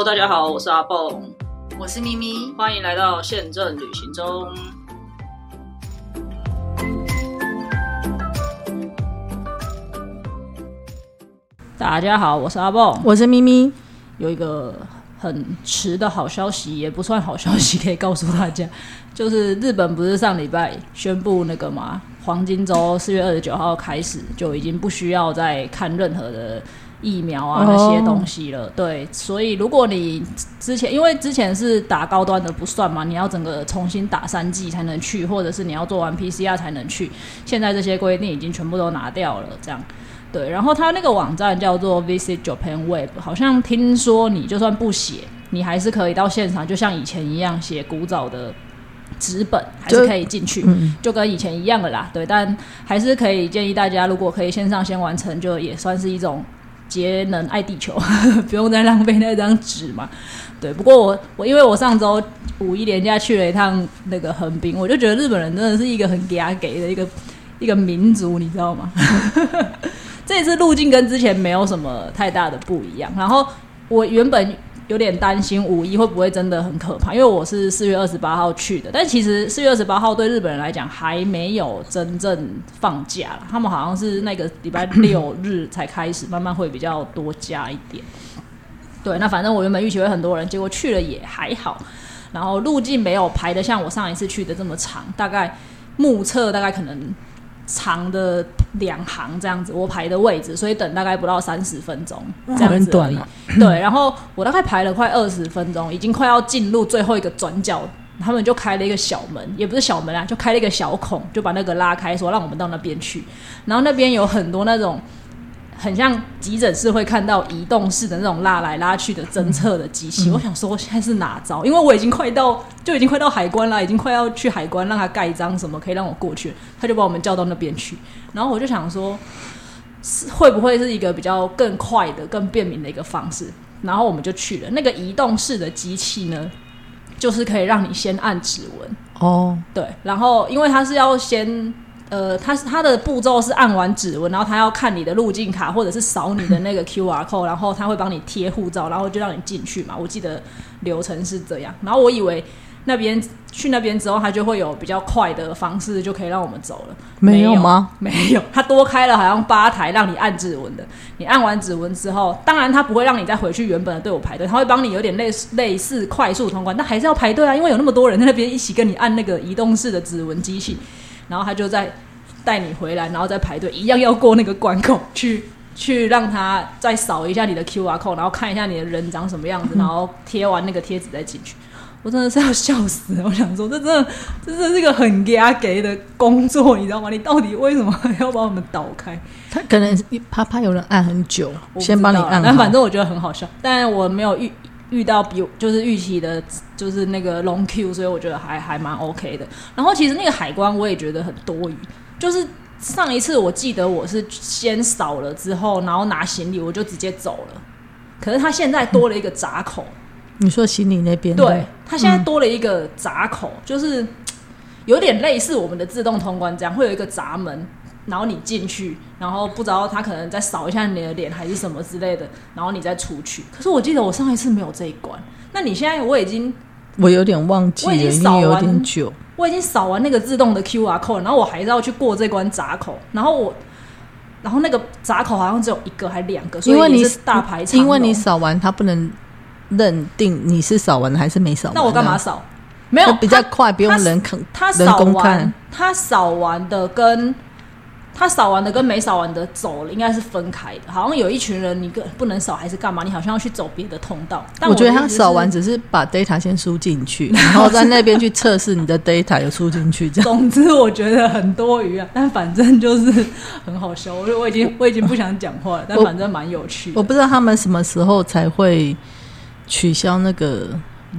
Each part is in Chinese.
Hello，大家好，我是阿蹦，我是咪咪，欢迎来到宪政旅行中。大家好，我是阿蹦，我是咪咪。有一个很迟的好消息，也不算好消息，可以告诉大家，就是日本不是上礼拜宣布那个嘛，黄金周四月二十九号开始就已经不需要再看任何的。疫苗啊那些东西了，对，所以如果你之前因为之前是打高端的不算嘛，你要整个重新打三剂才能去，或者是你要做完 PCR 才能去，现在这些规定已经全部都拿掉了，这样对。然后他那个网站叫做 Visit Japan Web，好像听说你就算不写，你还是可以到现场，就像以前一样写古早的纸本，还是可以进去，就跟以前一样的啦。对，但还是可以建议大家，如果可以线上先完成，就也算是一种。节能爱地球，不用再浪费那张纸嘛。对，不过我我因为我上周五一连假去了一趟那个横滨，我就觉得日本人真的是一个很给啊给的一个一个民族，你知道吗？这次路径跟之前没有什么太大的不一样。然后我原本。有点担心五一会不会真的很可怕，因为我是四月二十八号去的，但其实四月二十八号对日本人来讲还没有真正放假，他们好像是那个礼拜六日才开始，慢慢会比较多加一点。对，那反正我原本预期会很多人，结果去了也还好，然后路径没有排的像我上一次去的这么长，大概目测大概可能。长的两行这样子，我排的位置，所以等大概不到三十分钟这样子而已。对，然后我大概排了快二十分钟，已经快要进入最后一个转角，他们就开了一个小门，也不是小门啊，就开了一个小孔，就把那个拉开，说让我们到那边去。然后那边有很多那种。很像急诊室会看到移动式的那种拉来拉去的侦测的机器，我想说现在是哪招？因为我已经快到，就已经快到海关了，已经快要去海关让他盖章什么可以让我过去，他就把我们叫到那边去。然后我就想说，是会不会是一个比较更快的、更便民的一个方式？然后我们就去了那个移动式的机器呢，就是可以让你先按指纹哦，对，然后因为它是要先。呃，它是它的步骤是按完指纹，然后他要看你的路径卡，或者是扫你的那个 Q R code，然后他会帮你贴护照，然后就让你进去嘛。我记得流程是这样。然后我以为那边去那边之后，他就会有比较快的方式，就可以让我们走了。没有吗？没有，他多开了好像八台让你按指纹的。你按完指纹之后，当然他不会让你再回去原本的队伍排队，他会帮你有点类似类似快速通关，但还是要排队啊，因为有那么多人在那边一起跟你按那个移动式的指纹机器。然后他就在带你回来，然后再排队，一样要过那个关口去，去让他再扫一下你的 Q R code，然后看一下你的人长什么样子，然后贴完那个贴纸再进去。我真的是要笑死了！我想说，这真的，这真的是一个很给他给的工作，你知道吗？你到底为什么要把我们倒开？他可能怕怕有人按很久，先帮你按。但反正我觉得很好笑，但我没有遇。遇到比就是预期的，就是那个 long Q，所以我觉得还还蛮 OK 的。然后其实那个海关我也觉得很多余，就是上一次我记得我是先扫了之后，然后拿行李我就直接走了。可是他现在多了一个闸口，你说行李那边？对，他现在多了一个闸口，就是有点类似我们的自动通关这样，会有一个闸门。然后你进去，然后不知道他可能再扫一下你的脸还是什么之类的，然后你再出去。可是我记得我上一次没有这一关。那你现在我已经，我有点忘记，我已经扫完久，我已经扫完那个自动的 Q R code，然后我还是要去过这关闸口。然后我，然后那个闸口好像只有一个还两个，因为你是大排场，因为你扫完他不能认定你是扫完还是没扫。那我干嘛扫？没有比较快，不用人看，他扫完，他扫完的跟。他扫完的跟没扫完的走了，应该是分开的。好像有一群人，你个不能扫还是干嘛？你好像要去走别的通道。但我觉得他扫完只是把 data 先输进去，然后在那边去测试你的 data 有输进去。这样。总之我觉得很多余啊，但反正就是很好笑。我我已经我已经不想讲话了，但反正蛮有趣。我不知道他们什么时候才会取消那个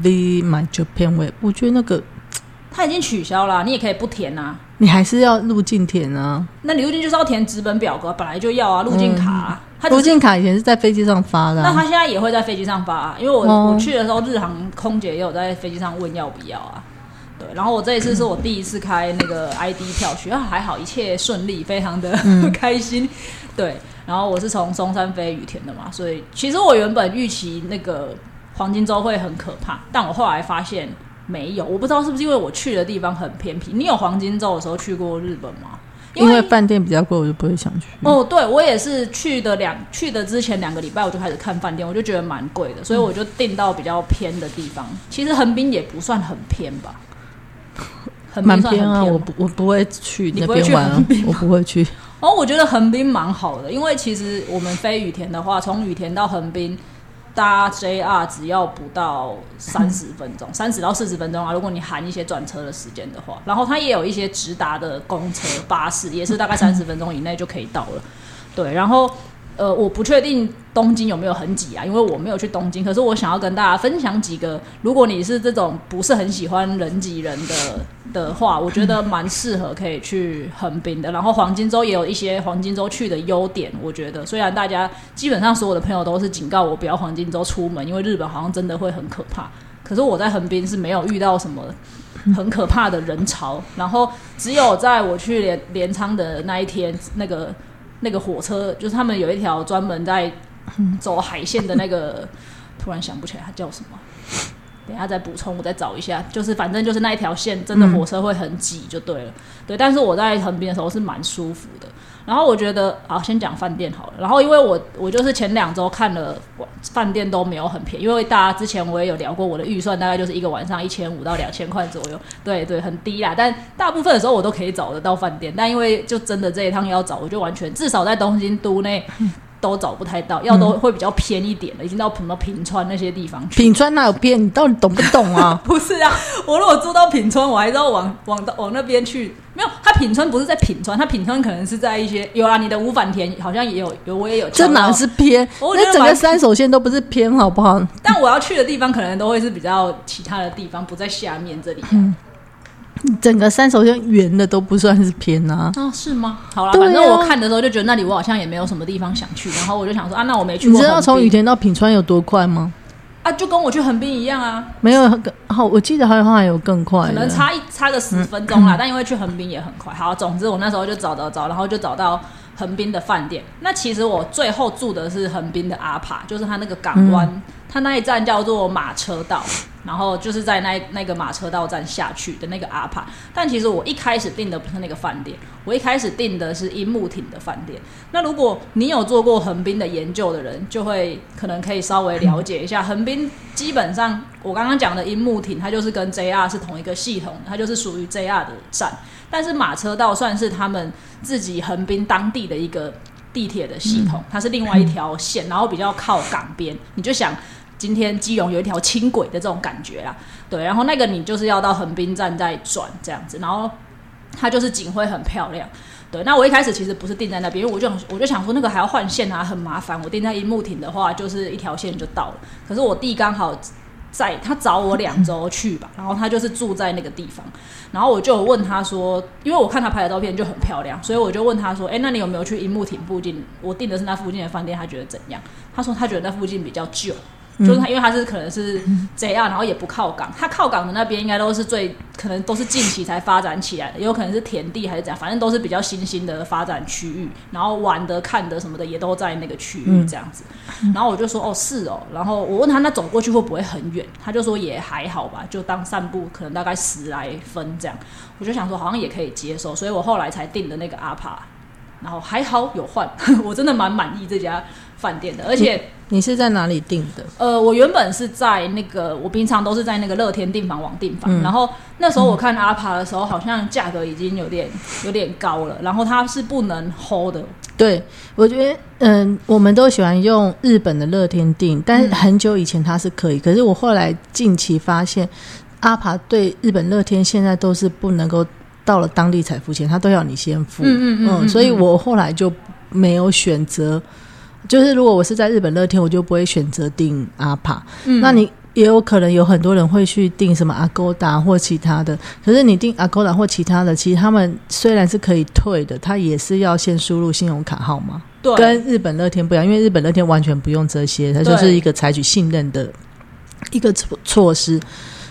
V My Japan Way。我觉得那个他已经取消了，你也可以不填啊。你还是要入境填啊？那你入境就是要填纸本表格，本来就要啊。入境卡，入境卡以前是在飞机上发的，那他现在也会在飞机上发啊。因为我我去的时候，日航空姐也有在飞机上问要不要啊。对，然后我这一次是我第一次开那个 ID 票学还好一切顺利，非常的 开心。对，然后我是从松山飞羽田的嘛，所以其实我原本预期那个黄金周会很可怕，但我后来发现没有，我不知道是不是因为我去的地方很偏僻。你有黄金周的时候去过日本吗？因为饭店比较贵，我就不会想去。哦，对我也是去的两去的之前两个礼拜，我就开始看饭店，我就觉得蛮贵的，所以我就订到比较偏的地方。其实横滨也不算很偏吧，横滨蛮偏啊，我不我不会去那你不会去边玩我不会去。哦，我觉得横滨蛮好的，因为其实我们飞羽田的话，从羽田到横滨搭 JR 只要不到三十分钟，三十到四十分钟啊。如果你含一些转车的时间的话，然后它也有一些直达的公车、巴士，也是大概三十分钟以内就可以到了。对，然后呃，我不确定东京有没有很挤啊，因为我没有去东京。可是我想要跟大家分享几个，如果你是这种不是很喜欢人挤人的的话，我觉得 蛮适合可以去横滨的。然后黄金周也有一些黄金周去的优点，我觉得虽然大家基本上所有的朋友都是警告我不要黄金周出门，因为日本好像真的会很可怕。可是我在横滨是没有遇到什么 很可怕的人潮，然后只有在我去镰镰仓的那一天，那个那个火车就是他们有一条专门在走海线的那个，突然想不起来它叫什么。等下再补充，我再找一下。就是反正就是那一条线，真的火车会很挤就对了。对，但是我在横滨的时候是蛮舒服的。然后我觉得，好，先讲饭店好了。然后因为我我就是前两周看了饭店都没有很便宜，因为大家之前我也有聊过，我的预算大概就是一个晚上一千五到两千块左右。对对，很低啦。但大部分的时候我都可以找得到饭店，但因为就真的这一趟要找，我就完全至少在东京都内。都找不太到，要都会比较偏一点的，已经到什么平川那些地方去。品川哪有偏？你到底懂不懂啊？不是啊，我如果住到品川，我还是要往往到往那边去。没有，它品川不是在品川，它品川可能是在一些有啊，你的五反田好像也有，有我也有。这哪是？偏？我觉得那整个三手线都不是偏，好不好？但我要去的地方可能都会是比较其他的地方，不在下面这里、啊。整个三手线圆的都不算是偏啊。哦，是吗？好了，啊反正我看的时候就觉得那里我好像也没有什么地方想去，然后我就想说啊，那我没去你过你。知道从羽田到品川有多快吗？啊，就跟我去横滨一样啊，没有，好，我记得好像还有更快的，可能差一差个十分钟啦，但因为去横滨也很快。好，总之我那时候就找找找，然后就找到横滨的饭店。那其实我最后住的是横滨的阿帕，就是它那个港湾，它那一站叫做马车道，然后就是在那那个马车道站下去的那个阿帕。但其实我一开始订的不是那个饭店，我一开始订的是樱木町的饭店。那如果你有做过横滨的研究的人，就会可能可以稍微了解一下，横滨基本上我刚刚讲的樱木町，它就是跟 JR 是同一个系统，它就是属于 JR 的站。但是马车道算是他们自己横滨当地的一个地铁的系统，它是另外一条线，然后比较靠港边。你就想今天基隆有一条轻轨的这种感觉啦，对，然后那个你就是要到横滨站再转这样子，然后它就是景会很漂亮。对，那我一开始其实不是定在那边，因为我就我就想说那个还要换线啊，很麻烦。我定在樱木町的话，就是一条线就到了。可是我弟刚好在，他找我两周去吧，然后他就是住在那个地方，然后我就问他说，因为我看他拍的照片就很漂亮，所以我就问他说，哎，那你有没有去樱木町附近？我订的是那附近的饭店，他觉得怎样？他说他觉得那附近比较旧。就是他，因为他是可能是这样 然后也不靠港，他靠港的那边应该都是最可能都是近期才发展起来的，也有可能是田地还是怎样，反正都是比较新兴的发展区域，然后玩的、看的什么的也都在那个区域这样子。然后我就说哦是哦，然后我问他那走过去会不会很远，他就说也还好吧，就当散步，可能大概十来分这样。我就想说好像也可以接受，所以我后来才订的那个阿帕，然后还好有换，我真的蛮满意这家饭店的，而且。你是在哪里订的？呃，我原本是在那个，我平常都是在那个乐天订房网订房，然后那时候我看阿帕的时候，好像价格已经有点有点高了，然后它是不能 hold 的。对，我觉得，嗯，我们都喜欢用日本的乐天订，但是很久以前它是可以，可是我后来近期发现，阿帕对日本乐天现在都是不能够到了当地才付钱，他都要你先付，嗯嗯嗯嗯所以我后来就没有选择。就是如果我是在日本乐天，我就不会选择订阿帕。嗯那你也有可能有很多人会去订什么阿勾达或其他的，可是你订阿勾达或其他的，其实他们虽然是可以退的，他也是要先输入信用卡号码，对，跟日本乐天不一样，因为日本乐天完全不用这些，它就是一个采取信任的一个措措施，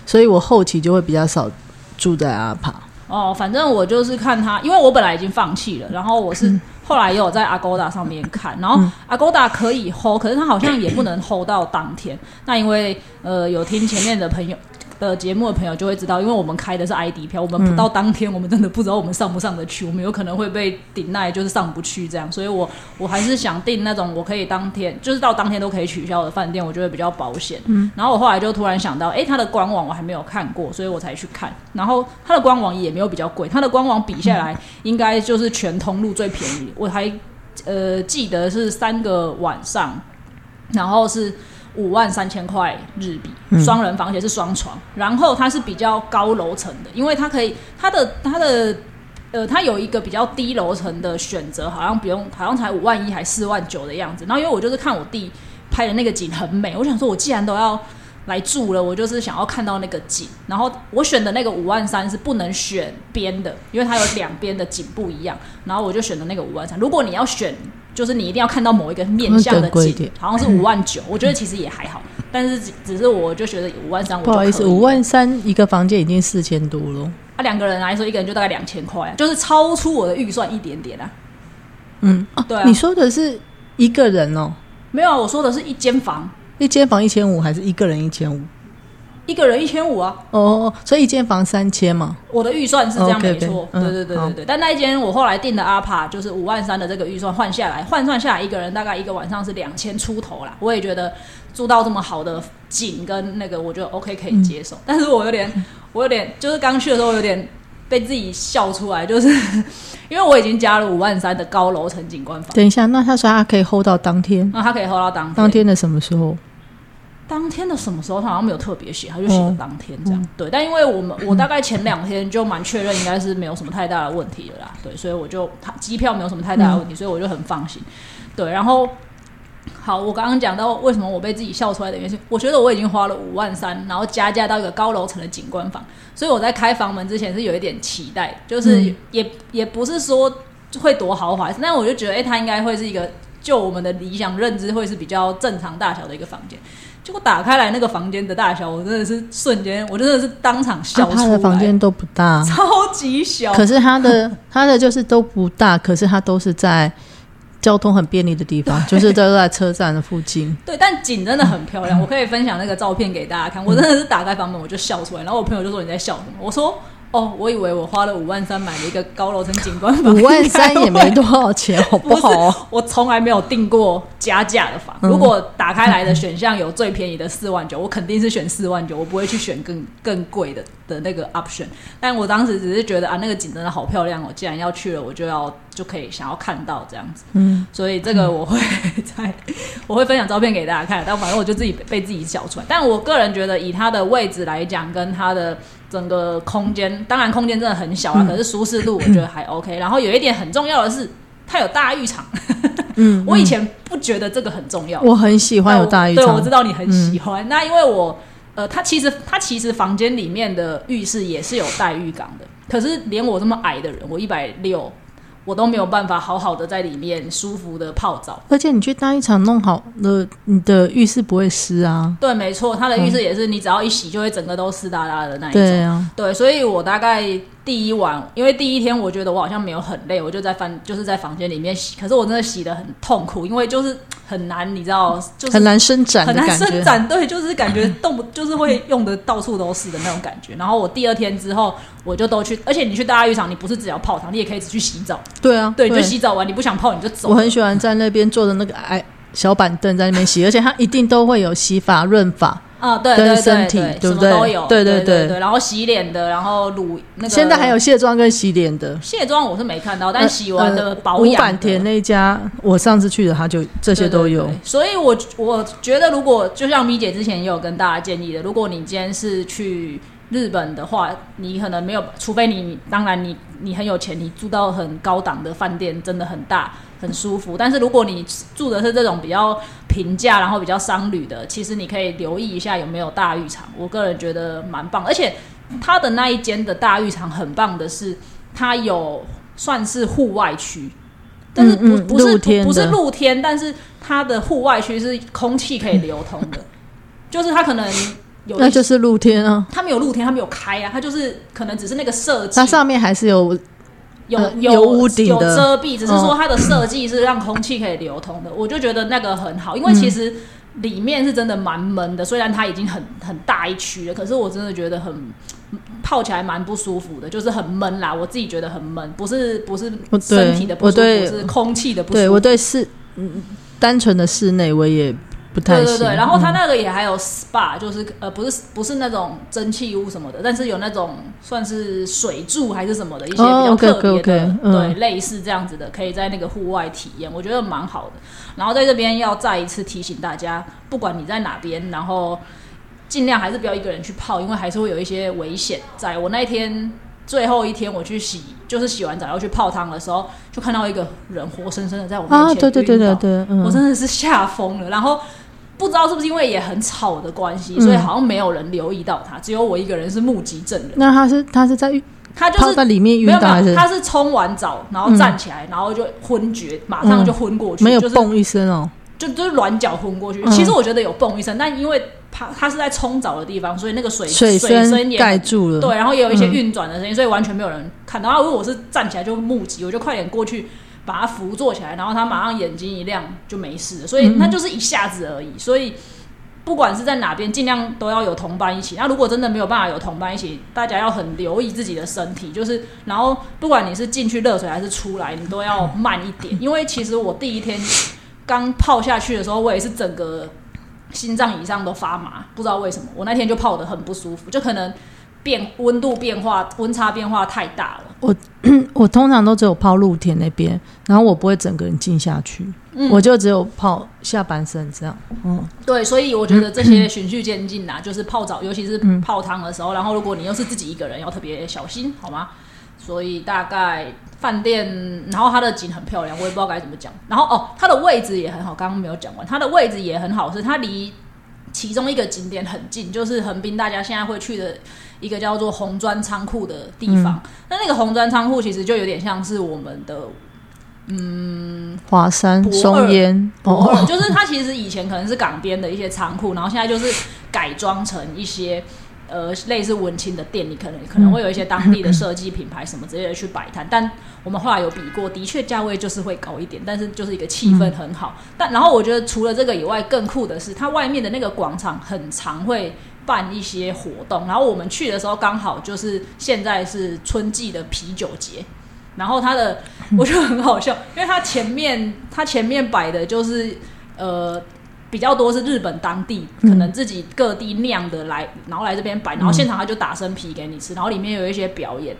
所以我后期就会比较少住在阿帕。哦，反正我就是看他，因为我本来已经放弃了，然后我是后来也有在 Agoda 上面看，然后 Agoda 可以 hold，可是他好像也不能 hold 到当天。那因为呃有听前面的朋友。的节目的朋友就会知道，因为我们开的是 ID 票，我们不到当天，我们真的不知道我们上不上得去，我们有可能会被顶耐，就是上不去这样。所以我我还是想订那种我可以当天，就是到当天都可以取消的饭店，我觉得比较保险。嗯。然后我后来就突然想到，哎，它的官网我还没有看过，所以我才去看。然后它的官网也没有比较贵，它的官网比下来应该就是全通路最便宜。我还呃记得是三个晚上，然后是。五万三千块日币，双人房而且是双床，然后它是比较高楼层的，因为它可以它的它的呃，它有一个比较低楼层的选择，好像不用，好像才五万一还四万九的样子。然后因为我就是看我弟拍的那个景很美，我想说我既然都要来住了，我就是想要看到那个景。然后我选的那个五万三是不能选边的，因为它有两边的景不一样。然后我就选的那个五万三。如果你要选。就是你一定要看到某一个面向的景，好像是五万九，我觉得其实也还好，但是只只是我就觉得五万三，不好意思，五万三一个房间已经四千多了。啊，两个人来说，一个人就大概两千块，就是超出我的预算一点点啊。嗯，对啊，你说的是一个人哦？没有，我说的是一间房，一间房一千五，还是一个人一千五？一个人一千五啊！哦，所以一间房三千嘛。我的预算是这样，没错。对对对对对。但那一间我后来订的阿帕就是五万三的这个预算换下来，换算下来一个人大概一个晚上是两千出头啦。我也觉得住到这么好的景跟那个，我觉得 OK 可以接受。但是我有点，我有点就是刚去的时候有点被自己笑出来，就是 因为我已经加了五万三的高楼层景观房。等一下，那他说他可以 hold 到当天？那他可以 hold 到当当天的什么时候？当天的什么时候，他好像没有特别写，他就写了当天这样。对，但因为我们 我大概前两天就蛮确认，应该是没有什么太大的问题了啦。对，所以我就他机票没有什么太大的问题，所以我就很放心。对，然后好，我刚刚讲到为什么我被自己笑出来的原因，我觉得我已经花了五万三，然后加价到一个高楼层的景观房，所以我在开房门之前是有一点期待，就是也也不是说会多豪华，但我就觉得，哎，它应该会是一个就我们的理想认知会是比较正常大小的一个房间。结果打开来那个房间的大小，我真的是瞬间，我真的是当场笑出来。他的房间都不大，超级小。可是他的 他的就是都不大，可是他都是在交通很便利的地方，就是都在车站的附近。对，但景真的很漂亮，我可以分享那个照片给大家看。我真的是打开房门我就笑出来，然后我朋友就说你在笑什么？我说。哦，我以为我花了五万三买了一个高楼层景观房，五万三也没多少钱，好不好？我从来没有订过加价的房。如果打开来的选项有最便宜的四万九，我肯定是选四万九，我不会去选更更贵的的那个 option。但我当时只是觉得啊，那个景真的好漂亮哦，既然要去了，我就要就可以想要看到这样子。嗯，所以这个我会在 我会分享照片给大家看，但反正我就自己被自己笑出来。但我个人觉得，以它的位置来讲，跟它的。整个空间，当然空间真的很小啊，可是舒适度我觉得还 OK。然后有一点很重要的是，它有大浴场。嗯，我以前不觉得这个很重要。我很喜欢有大浴场，对，我知道你很喜欢。那因为我，呃，它其实它其实房间里面的浴室也是有带浴缸的，可是连我这么矮的人，我一百六。我都没有办法好好的在里面舒服的泡澡，而且你去大浴场弄好了，你的浴室不会湿啊。对，没错，它的浴室也是，你只要一洗就会整个都湿哒哒的那一种。对啊，对，所以我大概。第一晚，因为第一天我觉得我好像没有很累，我就在房就是在房间里面洗，可是我真的洗的很痛苦，因为就是很难，你知道，就是很难伸展，很难伸展，对，就是感觉动不就是会用的到处都是的那种感觉。然后我第二天之后，我就都去，而且你去大浴场，你不是只要泡汤，你也可以只去洗澡。对啊，对，你就洗澡完，你不想泡你就走。我很喜欢在那边坐着那个矮小板凳在那边洗，而且它一定都会有洗发润发。啊，对对对对，什么都有，对对对对，然后洗脸的，然后乳那个，现在还有卸妆跟洗脸的。卸妆我是没看到，但洗完的保养。五坂田那家，我上次去的，他就这些都有。所以，我我觉得，如果就像咪姐之前也有跟大家建议的，如果你今天是去日本的话，你可能没有，除非你当然你你很有钱，你住到很高档的饭店，真的很大。很舒服，但是如果你住的是这种比较平价，然后比较商旅的，其实你可以留意一下有没有大浴场。我个人觉得蛮棒，而且它的那一间的大浴场很棒的是，它有算是户外区，但是不不是不是露天，但是它的户外区是空气可以流通的，就是它可能有那就是露天啊，它没有露天，它没有开啊，它就是可能只是那个设计。它上面还是有有呃有有屋顶有遮蔽，只是说它的设计是让空气可以流通的，我就觉得那个很好，因为其实里面是真的蛮闷的，虽然它已经很很大一区了，可是我真的觉得很泡起来蛮不舒服的，就是很闷啦，我自己觉得很闷，不是不是身体的不舒服，是空气的不舒服。对我对室嗯单纯的室内我也不太行。对对对，然后它嗯那个也还有 SPA，就是呃不是不是那种蒸汽屋什么的，但是有那种算是水柱还是什么的一些比哦较特别的对，类似这样子的，可以在那个户外体验，我觉得蛮好的。然后在这边要再一次提醒大家，不管你在哪边，然后尽量还是不要一个人去泡，因为还是会有一些危险在。我那一天最后一天我去洗，就是洗完澡要去泡汤的时候，就看到一个人活生生的在我面啊，前对对对对对，嗯，我真的是吓疯了。然后不知道是不是因为也很吵的关系，嗯所以好像没有人留意到他，只有我一个人是目击证人。那他是他是在他就是泡在里面有倒还是没有，他是冲完澡然后站起来，然后就昏厥，马上就昏过去，就是没有蹦一声哦？就就是软脚昏过去。嗯其实我觉得有蹦一声，但因为他他是在冲澡的地方，所以那个水水声声也盖住了。对，然后也有一些嗯运转的声音，所以完全没有人看到。然后如果我是站起来就目击，我就快点过去把它扶坐起来，然后他马上眼睛一亮就没事了。所以嗯那就是一下子而已。所以不管是在哪边，尽量都要有同伴一起。那如果真的没有办法有同伴一起，大家要很留意自己的身体，就是然后不管你是进去热水还是出来，你都要慢一点，因为其实我第一天刚泡下去的时候，我也是整个心脏以上都发麻，不知道为什么，我那天就泡得很不舒服，就可能变温度变化、温差变化太大了。我 我通常都只有泡露天那边，然后我不会整个人浸下去，嗯我就只有泡下半身这样。嗯，对，所以我觉得这些 循序渐进呐，就是泡澡，尤其是泡汤的时候，然后如果你又是自己一个人，要特别小心，好吗？所以大概饭店，然后它的景很漂亮，我也不知道该怎么讲。然后哦，它的位置也很好，刚刚没有讲完，它的位置也很好，是它离其中一个景点很近，就是横滨大家现在会去的一个叫做红砖仓库的地方。那、那个红砖仓库其实就有点像是我们的嗯华山、松烟哦，就是它其实以前可能是港边的一些仓库，然后现在就是改装成一些呃类似文青的店，你可能可能会有一些当地的设计品牌什么之类的去摆摊。但我们后来有比过，的确价位就是会高一点，但是就是一个气氛很好。但然后我觉得除了这个以外，更酷的是它外面的那个广场很常会。办一些活动，然后我们去的时候刚好就是现在是春季的啤酒节，然后他的 我觉得很好笑，因为他前面他前面摆的就是呃比较多是日本当地可能自己各地酿的来，然后来这边摆，然后现场他就打生啤给你吃，然后里面有一些表演。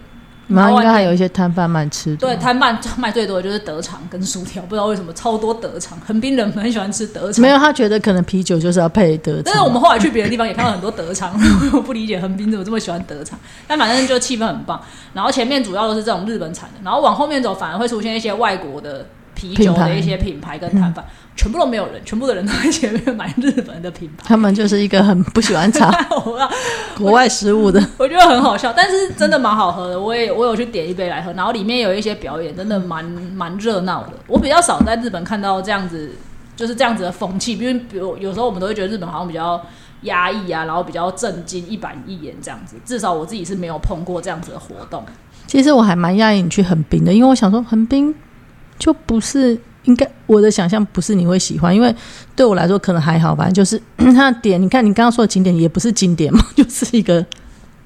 然后应该还有一些摊贩卖吃的。对，摊贩 卖最多的就是德肠跟薯条，不知道为什么超多德肠，横滨人很喜欢吃德肠。没有，他觉得可能啤酒就是要配德肠。但是我们后来去别的地方也看到很多德肠，我不理解横滨怎么这么喜欢德肠。但反正就气氛很棒。然后前面主要都是这种日本产的，然后往后面走反而会出现一些外国的啤酒的一些品牌跟摊贩，全部都没有人，全部的人都在前面买日本的品牌。他们就是一个很不喜欢查 国外食物的。我觉得很好笑，但是真的蛮好喝的。我也我有去点一杯来喝，然后里面有一些表演，真的蛮蛮热闹的。我比较少在日本看到这样子，就是这样子的风气。因为比如有时候我们都会觉得日本好像比较压抑啊，然后比较震惊、一板一眼这样子。至少我自己是没有碰过这样子的活动。其实我还蛮讶异你去横滨的，因为我想说横滨就不是应该我的想象不是你会喜欢，因为对我来说可能还好，反正就是 它的点，你看你刚刚说的景点也不是景点嘛，就是一个。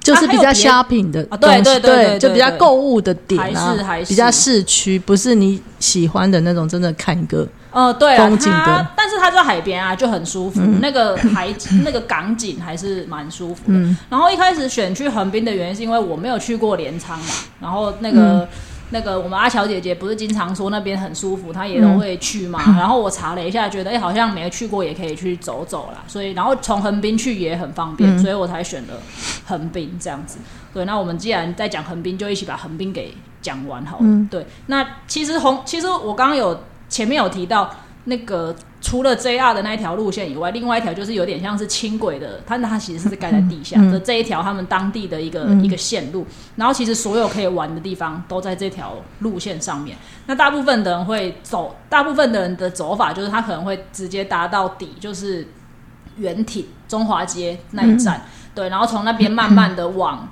就是比较 shopping 的啊对东西对对就比较对购物的点啊，比较市区，不是你喜欢的那种，真的看一个呃，对啊，它，但是它在海边啊，就很舒服。那个海 那个港景还是蛮舒服的。嗯然后一开始选去横滨的原因是因为我没有去过镰仓嘛，然后那个、嗯那个我们阿乔姐姐不是经常说那边很舒服，她也都会去嘛。嗯 然后我查了一下，觉得哎、好像没去过也可以去走走啦。所以然后从横滨去也很方便，嗯所以我才选了横滨这样子。对，那我们既然在讲横滨，就一起把横滨给讲完好了。嗯对，那其实红，其实我刚刚有前面有提到，那个除了 JR 的那一条路线以外，另外一条就是有点像是轻轨的，它它其实是盖在地下嗯的这一条他们当地的一个、嗯一个线路，然后其实所有可以玩的地方都在这条路线上面。那大部分的人会走，大部分的人的走法就是他可能会直接搭到底，就是。圆体中华街那一站，对，然后从那边慢慢的往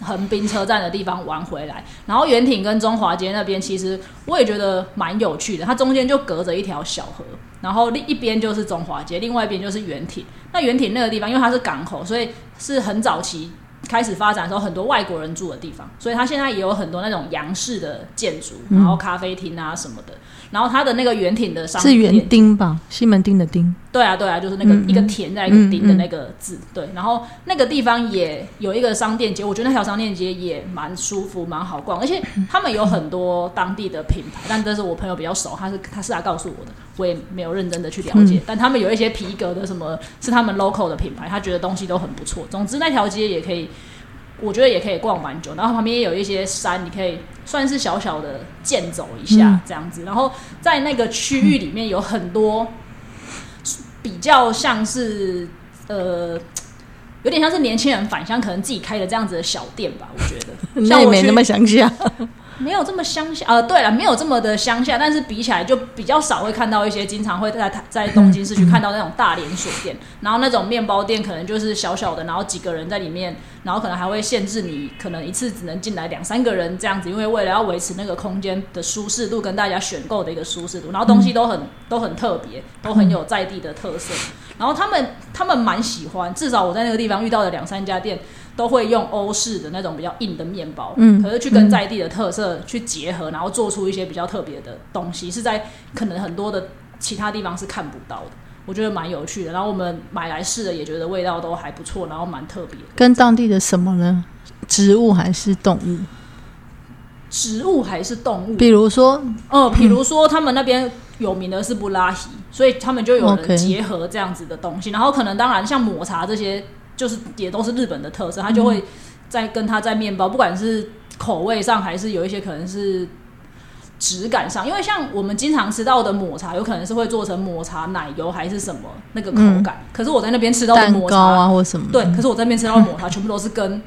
横滨车站的地方玩回来。然后原挺跟中华街那边，其实我也觉得蛮有趣的，它中间就隔着一条小河，然后另一边就是中华街，另外一边就是原挺。那原挺那个地方，因为它是港口，所以是很早期。开始发展的时候，很多外国人住的地方，所以它现在也有很多那种洋式的建筑，然后咖啡厅啊什么的。然后它的那个圆挺的商是园丁吧？西门町的丁。对啊，对啊，就是那个一个田在一个丁的那个字。对，然后那个地方也有一个商店街，我觉得那条商店街也蛮舒服、蛮好逛，而且他们有很多当地的品牌，但这是我朋友比较熟，他是他是来告诉我的，我也没有认真的去了解。但他们有一些皮革的什么，是他们 local 的品牌，他觉得东西都很不错。总之那条街也可以。我觉得也可以逛蛮久，然后旁边也有一些山，你可以算是小小的健走一下这样子。然后在那个区域里面有很多比较像是呃，有点像是年轻人返乡可能自己开的这样子的小店吧。我觉得 那也没那么乡下。没有这么乡下，呃，对了，没有这么的乡下，但是比起来就比较少会看到一些经常会在在东京市区看到那种大连锁店，然后那种面包店可能就是小小的，然后几个人在里面，然后可能还会限制你可能一次只能进来两三个人这样子，因为为了要维持那个空间的舒适度跟大家选购的一个舒适度，然后东西都很都很特别，都很有在地的特色，然后他们他们蛮喜欢，至少我在那个地方遇到的两三家店。都会用欧式的那种比较硬的面包，嗯，可是去跟在地的特色去结合，然后做出一些比较特别的东西，是在可能很多的其他地方是看不到的，我觉得蛮有趣的。然后我们买来试的，也觉得味道都还不错，然后蛮特别。跟当地的什么呢？植物还是动物？植物还是动物？比如说，哦，比如说他们那边有名的是布拉提，所以他们就有人结合这样子的东西。然后可能当然像抹茶这些。就是也都是日本的特色，它就会在跟它在面包，不管是口味上还是有一些可能是质感上，因为像我们经常吃到的抹茶，有可能是会做成抹茶奶油还是什么那个口感。可是我在那边吃到的抹茶啊或什么，对，可是我在那边吃到的抹茶全部都是跟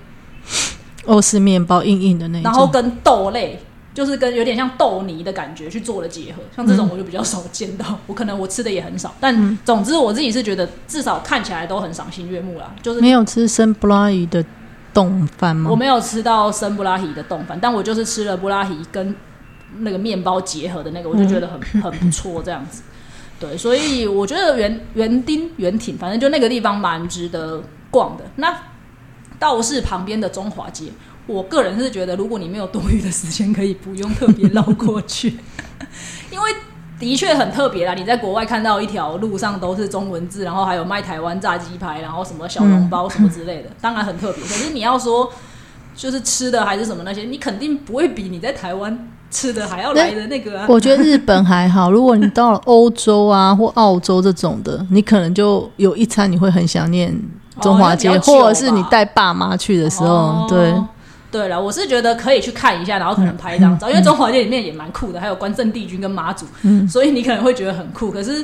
欧式面包硬硬的那，然后跟豆类。就是跟有点像豆泥的感觉去做了结合，像这种我就比较少见到，我可能我吃的也很少，但总之我自己是觉得至少看起来都很赏心悦目啦。就是没有吃生布拉伊的冻饭吗？我没有吃到生布拉伊的冻饭，但我就是吃了布拉伊跟那个面包结合的那个，我就觉得很 很不错这样子。对，所以我觉得园园丁园挺，反正就那个地方蛮值得逛的。那道士旁边的中华街。我个人是觉得，如果你没有多余的时间，可以不用特别绕过去，因为的确很特别啦。你在国外看到一条路上都是中文字，然后还有卖台湾炸鸡排，然后什么小笼包什么之类的，当然很特别。可是你要说就是吃的还是什么那些，你肯定不会比你在台湾吃的还要来的那个。啊我觉得日本还好，如果你到了欧洲啊或澳洲这种的，你可能就有一餐你会很想念中华街，或者是你带爸妈去的时候，对。对了，我是觉得可以去看一下，然后可能拍一张照，因为中华街里面也蛮酷的，还有关正帝君跟妈祖，所以你可能会觉得很酷。可是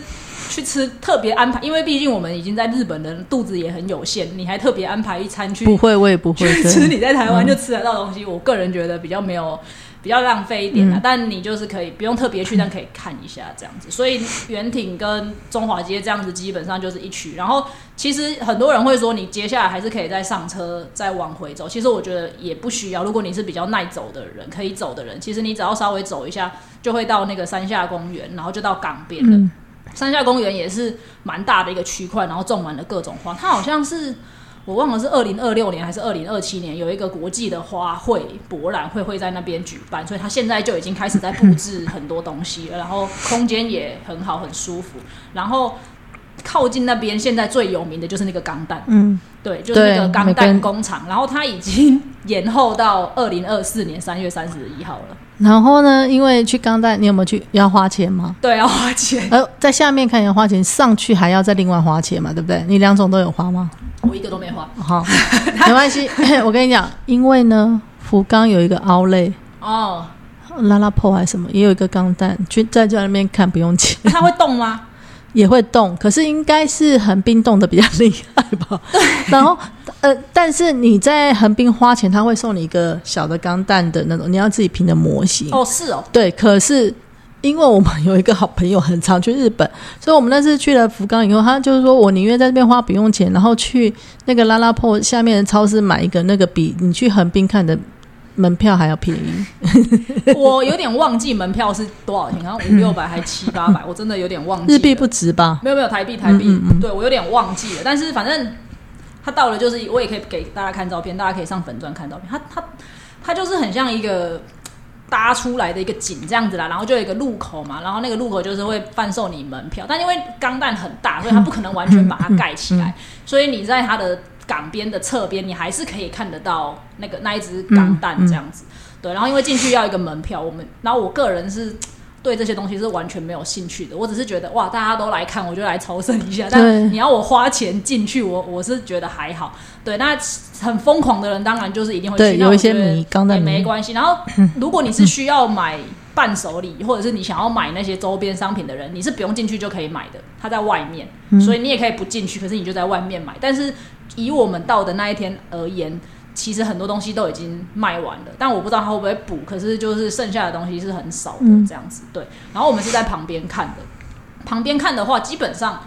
去吃特别安排，因为毕竟我们已经在日本的肚子也很有限，你还特别安排一餐去，不会，我也不会吃你在台湾就吃得到东西。我个人觉得比较没有。比较浪费一点啊，但你就是可以不用特别去，但可以看一下这样子。所以圆挺跟中华街这样子基本上就是一区。然后其实很多人会说，你接下来还是可以再上车再往回走。其实我觉得也不需要。如果你是比较耐走的人，可以走的人，其实你只要稍微走一下，就会到那个山下公园，然后就到港边了。山下公园也是蛮大的一个区块，然后种满了各种花。它好像是。我忘了是二零二六年还是二零二七年，有一个国际的花卉博览会会在那边举办，所以他现在就已经开始在布置很多东西了，然后空间也很好，很舒服。然后靠近那边现在最有名的就是那个钢弹，嗯，对，就是那个钢弹工厂，然后它已经延后到二零二四年三月三十一号了。然后呢？因为去钢弹，你有没有去？要花钱吗？对，要花钱。呃，在下面看要花钱，上去还要再另外花钱嘛？对不对？你两种都有花吗？我一个都没花。好，没关系。我跟你讲，因为呢，福冈有一个凹类哦，拉拉破还是什么，也有一个钢弹，去在在那边看不用钱。它会动吗？也会动，可是应该是横滨动的比较厉害吧？对。然后呃，但是你在横滨花钱，他会送你一个小的钢弹的那种，你要自己拼的模型。哦，是哦。对，可是因为我们有一个好朋友很常去日本，所以我们那次去了福冈以后，他就是说我宁愿在这边花不用钱，然后去那个拉拉破下面的超市买一个那个比你去横滨看的门票还要便宜。我有点忘记门票是多少钱，好像五六百还七八百，我真的有点忘记。日币不值吧？没有没有台币台币，嗯嗯嗯对我有点忘记了。但是反正他到了，就是我也可以给大家看照片，大家可以上粉钻看照片。他他他就是很像一个搭出来的一个景这样子啦，然后就有一个路口嘛，然后那个路口就是会贩售你门票，但因为钢弹很大，所以它不可能完全把它盖起来，所以你在它的港边的侧边，你还是可以看得到那个那一只港蛋这样子。对，然后因为进去要一个门票，我们然后我个人是。对这些东西是完全没有兴趣的，我只是觉得哇，大家都来看，我就来朝圣一下。但你要我花钱进去，我我是觉得还好。对，那很疯狂的人当然就是一定会去。对有一些那我觉得迷钢弹也没关系。然后如果你是需要买伴手礼，或者是你想要买那些周边商品的人，你是不用进去就可以买的，他在外面，所以你也可以不进去，可是你就在外面买。但是以我们到的那一天而言，其实很多东西都已经卖完了，但我不知道他会不会补。可是就是剩下的东西是很少的嗯这样子，对。然后我们是在旁边看的，旁边看的话，基本上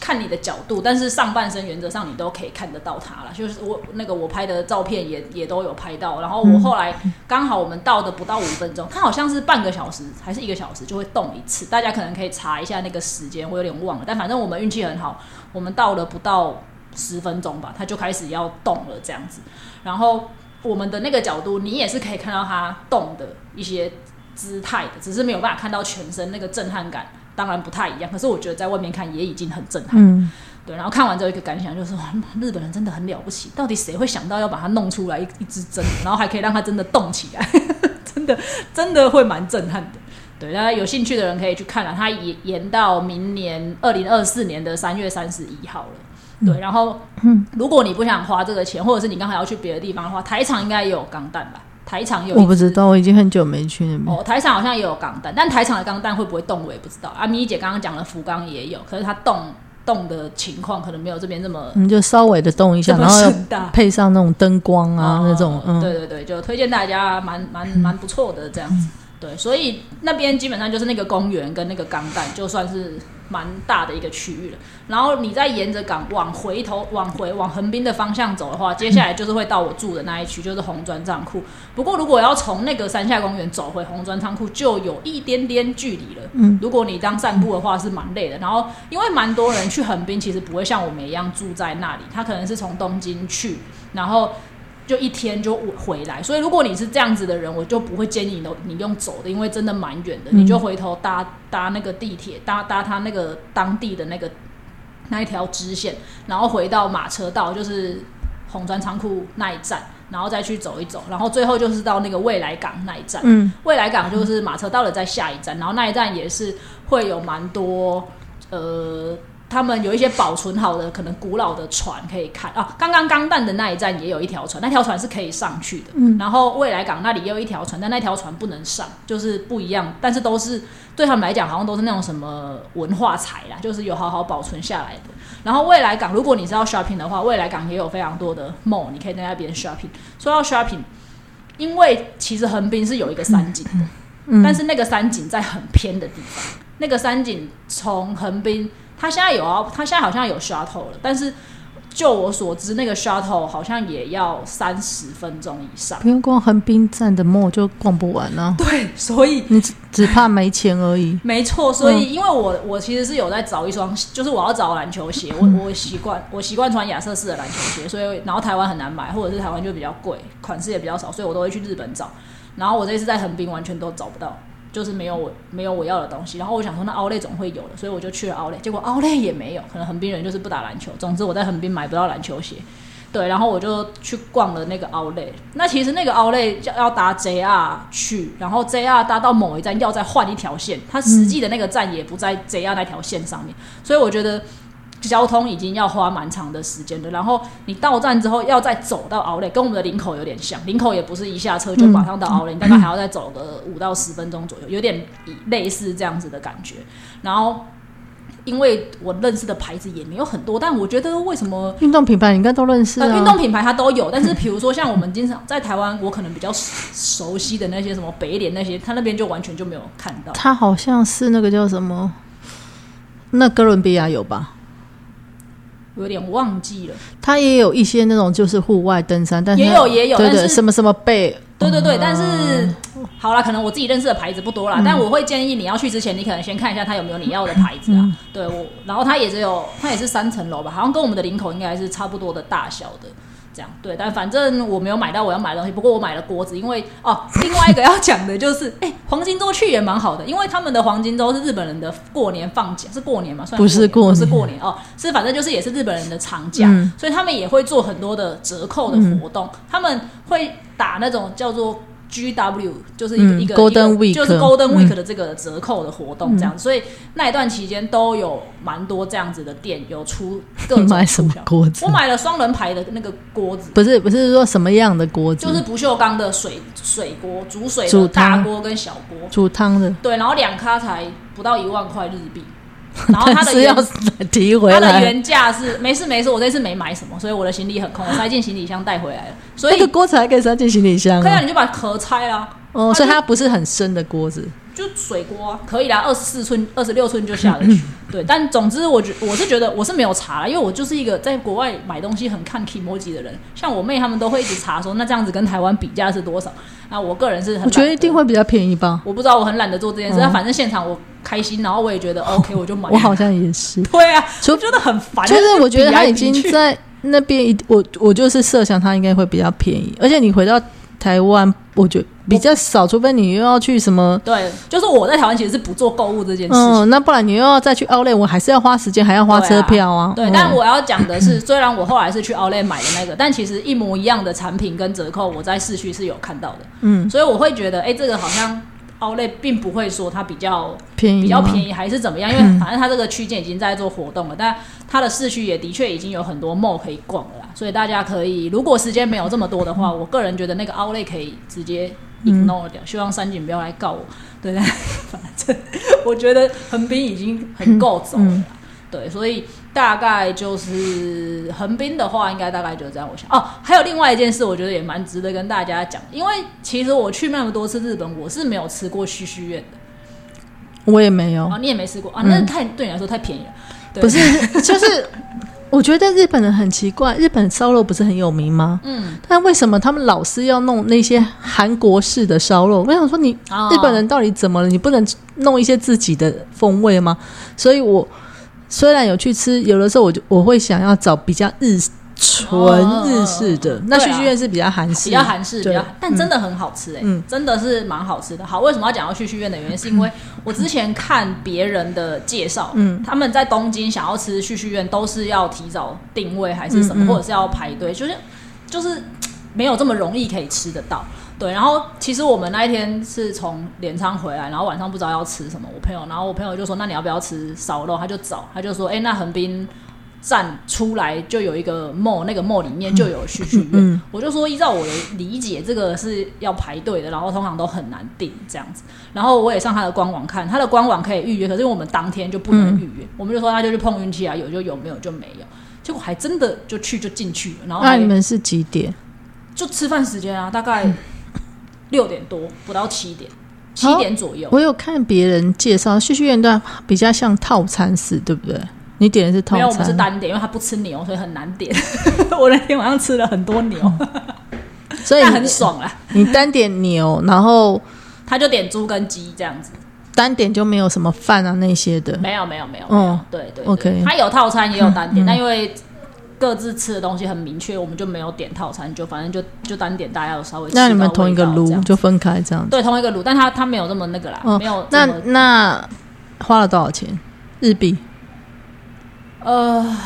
看你的角度，但是上半身原则上你都可以看得到它了。就是我那个我拍的照片也也都有拍到，然后我后来刚好我们到的不到五分钟，它好像是半个小时还是一个小时就会动一次，大家可能可以查一下那个时间，我有点忘了。但反正我们运气很好，我们到了不到十分钟吧，它就开始要动了这样子。然后我们的那个角度，你也是可以看到它动的一些姿态的，只是没有办法看到全身那个震撼感，当然不太一样。可是我觉得在外面看也已经很震撼。嗯，对，然后看完之后一个感想就是，哇，日本人真的很了不起，到底谁会想到要把它弄出来一一支针，然后还可以让它真的动起来，真的真的会蛮震撼的。对，大家有兴趣的人可以去看了，它延延到明年二零二四年的三月三十一号了。对，然后如果你不想花这个钱，或者是你刚好要去别的地方的话，台场应该也有钢弹吧？台场有我不知道，我已经很久没去那边。哦，台场好像也有钢弹，但台场的钢弹会不会动我也不知道。阿咪姐刚刚讲了福冈也有，可是它动动的情况可能没有这边这么你，就稍微的动一下，然后。配上那种灯光啊，哦那种嗯，对对对，就推荐大家蛮蛮蛮不错的这样子。对，所以那边基本上就是那个公园跟那个钢弹，就算是蛮大的一个区域了。然后你再沿着港往回头往回往横滨的方向走的话，接下来就是会到我住的那一区，就是红砖仓库。不过如果要从那个山下公园走回红砖仓库，就有一点点距离了。嗯，如果你当散步的话是蛮累的。然后因为蛮多人去横滨，其实不会像我们一样住在那里，他可能是从东京去，然后。就一天就回来，所以如果你是这样子的人，我就不会建议你都你用走的，因为真的蛮远的，嗯你就回头搭搭那个地铁，搭搭他那个当地的那个那一条支线，然后回到马车道，就是红砖仓库那一站，然后再去走一走，然后最后就是到那个未来港那一站。嗯未来港就是马车到了再下一站，然后那一站也是会有蛮多呃，他们有一些保存好的可能古老的船可以看啊。刚刚钢弹的那一站也有一条船，那条船是可以上去的。嗯然后未来港那里也有一条船，但那条船不能上，就是不一样，但是都是对他们来讲好像都是那种什么文化财啦，就是有好好保存下来的。然后未来港，如果你是要 shopping 的话，未来港也有非常多的 mall，你可以在那边 shopping。说到 shopping，因为其实横滨是有一个山景的，嗯，但是那个山景在很偏的地方。那个山景从横滨，它现在有啊，他现在好像有 shuttle 了，但是就我所知，那个 shuttle 好像也要三十分钟以上。不用逛横滨站的 mall 就逛不完啊，对，所以你只只怕没钱而已。没错，所以因为我我其实是有在找一双，就是我要找篮球鞋，我我习惯我习惯穿亚瑟士的篮球鞋，所以然后台湾很难买，或者是台湾就比较贵，款式也比较少，所以我都会去日本找。然后我这次在横滨完全都找不到，就是没有我没有我要的东西。然后我想说那奥莱总会有的，所以我就去了奥莱，结果奥莱也没有，可能横滨人就是不打篮球。总之我在横滨买不到篮球鞋。对，然后我就去逛了那个奥莱。那其实那个奥莱要要搭 JR 去，然后 JR 搭到某一站要再换一条线，它实际的那个站也不在 JR 那条线上面，所以我觉得交通已经要花蛮长的时间的。然后你到站之后要再走到 Outlet，跟我们的林口有点像，林口也不是一下车就马上到 Outlet，、你大概还要再走个五到十分钟左右，有点类似这样子的感觉。然后因为我认识的牌子也没有很多，但我觉得为什么运动品牌你应该都认识啊。呃，运动品牌它都有，但是比如说像我们经常在台湾，我可能比较熟悉的那些什么北联那些，他那边就完全就没有看到。他好像是那个叫什么，那哥伦比亚有吧？有点忘记了，它也有一些那种就是户外登山，但是也有也有对对，但是什么什么背，对对对，但是嗯好啦，可能我自己认识的牌子不多啦，但我会建议你要去之前，你可能先看一下它有没有你要的牌子啊。对我，然后它也只有它也是三层楼吧，好像跟我们的领口应该是差不多的大小的。这样对，但反正我没有买到我要买的东西。不过我买了锅子，因为哦，另外一个要讲的就是，哎、黄金周去也蛮好的，因为他们的黄金周是日本人的过年放假，是过年嘛？算不是过过年，不是过年哦，是反正就是也是日本人的长假，嗯所以他们也会做很多的折扣的活动，他们会打那种叫做 GW，就是一个、嗯一个 Golden Week 就是 Golden 嗯。Week 的这个折扣的活动这样，所以那一段期间都有蛮多这样子的店有出各种 买什么锅子？我？买了双人牌的那个锅子。不是不是说什么样的锅子？就是不锈钢的水水锅，煮水煮大锅跟小锅，煮汤的，对，然后两咖才不到一万块日币，然后它的是要原提回来它的。原价是没事没事，我这次没买什么，所以我的行李很空，我塞进行李箱带回来了，所以那个锅子还可以塞进行李箱可以啊，啊！你就把壳拆了，哦，所以它不是很深的锅子。就水锅、啊、可以啦，二十四寸、二十六寸就下得去。对，但总之我觉我是觉得我是没有查啦，因为我就是一个在国外买东西很看 emoji 的人，像我妹他们都会一直查说，那这样子跟台湾比价是多少？那我个人是很我觉得一定会比较便宜吧。我不知道，我很懒得做这件事。嗯但反正现场我开心，然后我也觉得 OK，我就买。我好像也是，对啊，除我觉得很烦。就是我觉得他已经在那边一，我我就是设想他应该会比较便宜，而且你回到台湾，我觉得比较少，除非你又要去什么。对，就是我在台湾其实是不做购物这件事情。嗯，那不然你又要再去 Outlet，我还是要花时间，还要花车票啊。对，嗯但我要讲的是，虽然我后来是去 Outlet 买的那个，但其实一模一样的产品跟折扣，我在市区是有看到的。嗯，所以我会觉得，哎、这个好像 Outlet 并不会说它比较便宜比较便宜还是怎么样，因为 反正它这个区间已经在做活动了，但它的市区也的确已经有很多 mall 可以逛了啦，所以大家可以，如果时间没有这么多的话，我个人觉得那个 Outlet 可以直接 ignore 掉，希望三井不要来告我，对对，反正我觉得横滨已经很够走了啦。对，所以大概就是横滨的话，应该大概就是这样。我想哦，还有另外一件事，我觉得也蛮值得跟大家讲，因为其实我去那么多次日本，我是没有吃过旭旭苑的。我也没有啊，，你也没吃过啊？那太对你来说太便宜了。对不是，就是我觉得日本人很奇怪，日本烧肉不是很有名吗？嗯，但为什么他们老是要弄那些韩国式的烧肉？我想说你，哦日本人到底怎么了？你不能弄一些自己的风味吗？所以我虽然有去吃，有的时候我就我会想要找比较日纯日式的，那旭旭苑是比较韩式，比较韩式，比较，但真的很好吃哎、嗯真的是蛮好吃的。好，为什么要讲到旭旭苑的原因，是因为我之前看别人的介绍，嗯他们在东京想要吃旭旭苑，都是要提早定位还是什么，嗯嗯或者是要排队，就是就是没有这么容易可以吃得到。对，然后其实我们那一天是从镰仓回来，然后晚上不知道要吃什么，我朋友，然后我朋友就说：“那你要不要吃烧肉？”他就走，他就说：“哎、那横滨站出来就有一个 mall，那个 mall 里面就有旭旭苑。嗯我就说依照我的理解，这个是要排队的，然后通常都很难订这样子。然后我也上他的官网看，他的官网可以预约，可是我们当天就不能预约，我们就说那就去碰运气啊，有就有，没有就没有。结果还真的就去就进去了，然后那你们是几点？就吃饭时间啊，大概六点多不到七点，七点左右。我有看别人介绍旭旭苑段比较像套餐式，对不对？你点的是套没有，我们是餐，单点，因为他不吃牛，所以很难点。我那天晚上吃了很多牛，所以但很爽啊。你单点牛，然后他就点猪跟鸡这样子，单点就没有什么饭啊那些的。没有没有没有，没有哦对对 OK，他有套餐也有单点，嗯嗯但因为各自吃的东西很明确，我们就没有点套餐，就反正就就单点，大家有稍微吃那你们到同一个味道这样炉就分开这样子。对同一个炉，但他他没有那么那个啦，哦没有那这么那花了多少钱？日币？呃，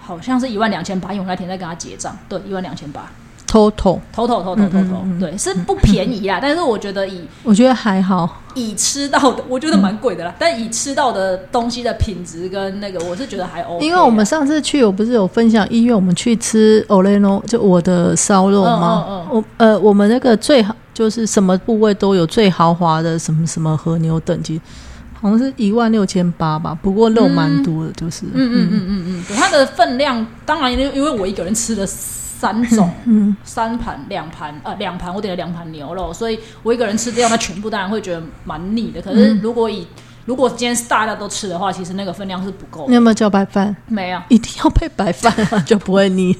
好像是一万两千八，因为我那天在跟他结账，对，一万两千八。total total total total 对，是不便宜啦，但是我觉得以我觉得还好。以吃到的，我觉得蛮贵的啦，但以吃到的东西的品质跟那个，我是觉得还 OK。因为我们上次去，我不是有分享医院，我们去吃 Oleno，就我的烧肉吗？嗯嗯我呃，我们那个最好就是什么部位都有最豪华的什么什么和牛等级，好像是一万六千八吧，不过肉蛮多的，就是嗯嗯嗯嗯嗯，对，它的分量当然因为因为我一个人吃了三种，嗯三盘两盘呃两盘，我点了两盘牛肉，所以我一个人吃掉那全部，当然会觉得蛮腻的。可是如果以如果今天是大家都吃的话，其实那个分量是不够的。你有没有叫白饭？没有一定要配白饭啊，就不会腻。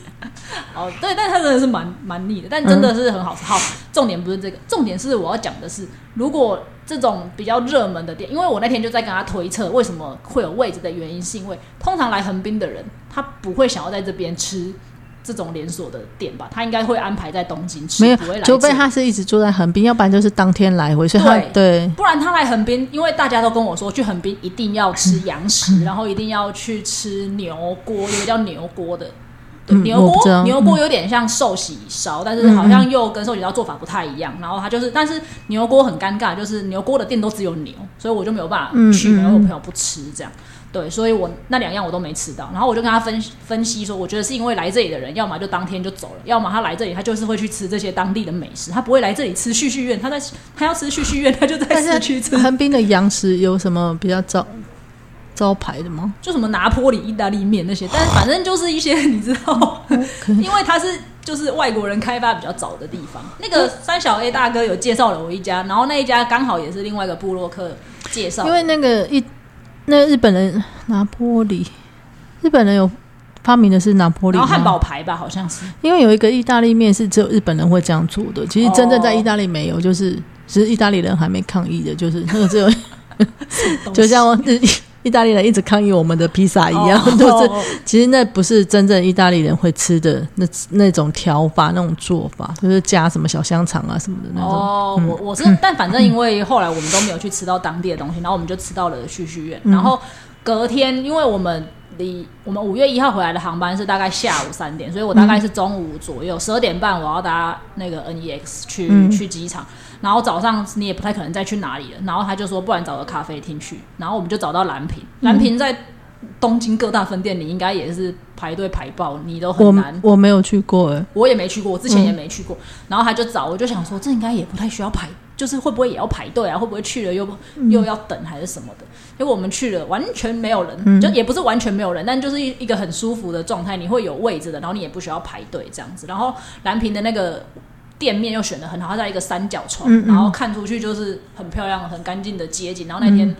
哦，对，但它真的是蛮蛮腻的，但真的是很好吃。好，重点不是这个，重点是我要讲的是，如果这种比较热门的店，因为我那天就在跟他推测为什么会有位置的原因，是因为通常来横滨的人，他不会想要在这边吃这种连锁的店吧？他应该会安排在东京吃，没有不会来，除非这里他是一直住在横滨，要不然就是当天来回，所以他对对不然他来横滨，因为大家都跟我说去横滨一定要吃羊食，然后一定要去吃牛锅，有个叫牛锅的。对，嗯牛锅牛锅有点像寿喜烧，但是好像又跟寿喜烧做法不太一样。然后它就是，但是牛锅很尴尬，就是牛锅的店都只有牛，所以我就没有办法去，嗯嗯因为我朋友不吃这样。对，所以我那两样我都没吃到。然后我就跟他分分析说，我觉得是因为来这里的人，要么就当天就走了，要么他来这里他就是会去吃这些当地的美食，他不会来这里吃旭旭苑。他在他要吃旭旭苑，他就在市区吃是。横滨的洋食有什么比较招招牌的吗？就什么拿坡里意大利面那些，但是反正就是一些 你知道，因为它是就是外国人开发比较早的地方。那个三小 A 大哥有介绍了我一家，然后那一家刚好也是另外一个布洛克介绍，因为那个一那日本人拿坡里，日本人有发明的是拿坡里然后汉堡牌吧，好像是因为有一个意大利面是只有日本人会这样做的，其实真正在意大利没有，就是只是意大利人还没抗议的，就是那个只有 就像日意大利人一直抗议我们的披萨一样，哦。就是哦其实那不是真正意大利人会吃的那那种调法、那种做法，就是加什么小香肠啊什么的那种。哦，我我是，但反正因为后来我们都没有去吃到当地的东西，然后我们就吃到了旭旭苑，然后隔天因为我们离我们五月一号回来的航班是大概下午三点，所以我大概是中午左右十二点半我要搭那个 NEX 去、嗯。去机场，然后早上你也不太可能再去哪里了，然后他就说不然找个咖啡厅去，然后我们就找到蓝瓶，蓝瓶在东京各大分店你应该也是排队排爆，你都很难。我没有去过哎，我也没去过，我之前也没去过。然后他就找，我就想说，这应该也不太需要排，就是会不会也要排队啊？会不会去了又又要等还是什么的？结果我们去了，完全没有人，就也不是完全没有人，但就是一一个很舒服的状态，你会有位置的，然后你也不需要排队这样子。然后蓝屏的那个。店面又选的很好，它在一个三角窗，嗯嗯然后看出去就是很漂亮、很干净的街景。然后那天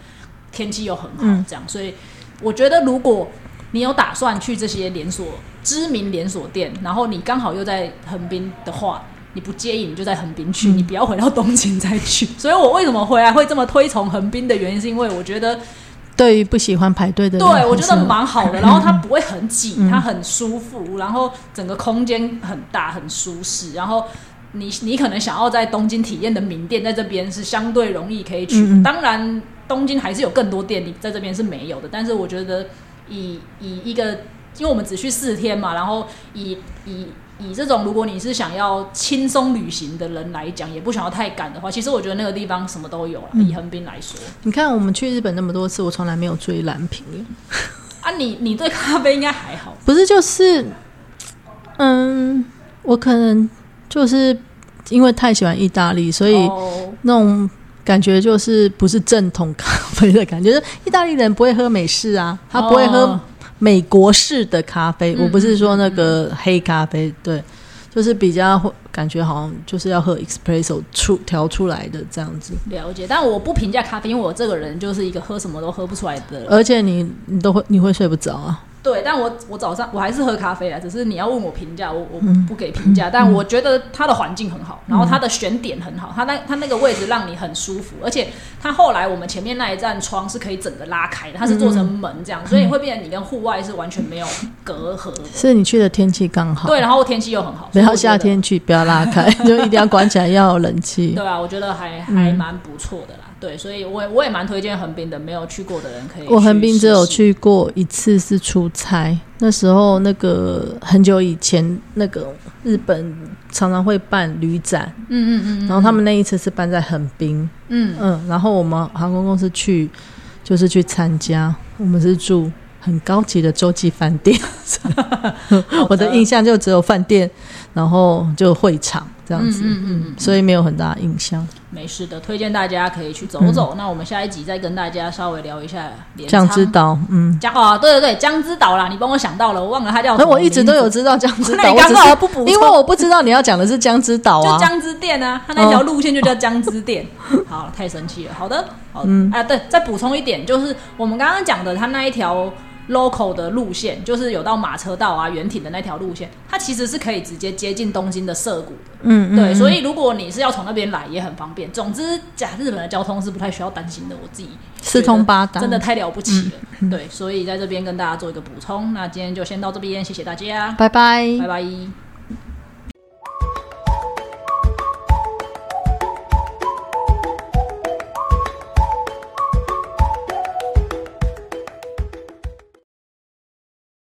天气又很好，嗯这样，所以我觉得如果你有打算去这些连锁知名连锁店，然后你刚好又在横滨的话，你不介意你就在横滨去，你不要回到东京再去。所以我为什么回来会这么推崇横滨的原因，是因为我觉得对于不喜欢排队的人，对我觉得蛮好的，然后它不会很挤，它很舒服，然后整个空间很大很舒适，然后。你你可能想要在东京体验的名店，在这边是相对容易可以取得。嗯嗯当然，东京还是有更多店，你在这边是没有的。但是我觉得以以一个，因为我们只去四天嘛，然后以以以这种如果你是想要轻松旅行的人来讲，也不想要太赶的话，其实我觉得那个地方什么都有了。以横滨来说，你看我们去日本那么多次，我从来没有追蓝瓶耶啊，你你对咖啡应该还好。不是就是，嗯，我可能就是因为太喜欢意大利，所以哦那种感觉就是不是正统咖啡的感觉。就是意大利人不会喝美式啊，他不会喝哦美国式的咖啡。嗯我不是说那个黑咖啡，对，就是比较会感觉好像就是要喝 espresso 出调出来的这样子。了解，但我不评价咖啡，因为我这个人就是一个喝什么都喝不出来的人。而且你你都会你会睡不着啊。对，但我我早上我还是喝咖啡啊，只是你要问我评价，我我嗯不给评价。但我觉得它的环境很好，然后它的选点很好，它那它那个位置让你很舒服，而且它后来我们前面那一扇窗是可以整个拉开的，它是做成门这样，所以会变成你跟户外是完全没有隔阂。是你去的天气刚好，对，然后天气又很好，不要夏天去，不要拉开，就一定要关起来，要有冷气。对啊，我觉得还还蛮不错的啦。对，所以我也我也蛮推荐横滨的，没有去过的人可以。我横滨只有，去过一次是出差，那时候那个很久以前，那个日本常常会办旅展，嗯嗯嗯然后他们那一次是办在横滨，嗯，嗯，然后我们航空公司去就是去参加，我们是住很高级的洲际饭店，我的印象就只有饭店，然后就会场这样子，嗯嗯嗯嗯所以没有很大印象。没事的，推荐大家可以去走走。那我们下一集再跟大家稍微聊一下镰酱汁仓。岛，嗯，江哦，对对对，江之岛啦，你帮我想到了，我忘了它叫什么。那我一直都有知道江之那岛，你刚好不补因为我不知道你要讲的是江之岛啊。就江之店啊，它那条路线就叫江之店。好，太神奇了。好的，好的，啊，对，再补充一点，就是我们刚刚讲的，它那一条 local 的路线，就是有到马车道啊、圆挺的那条路线，它其实是可以直接接近东京的涩谷的。嗯嗯，对，所以如果你是要从那边来，也很方便。总之，假日本的交通是不太需要担心的，我自己四通八达，真的太了不起了。对，所以在这边跟大家做一个补充。那今天就先到这边，谢谢大家，拜拜。拜拜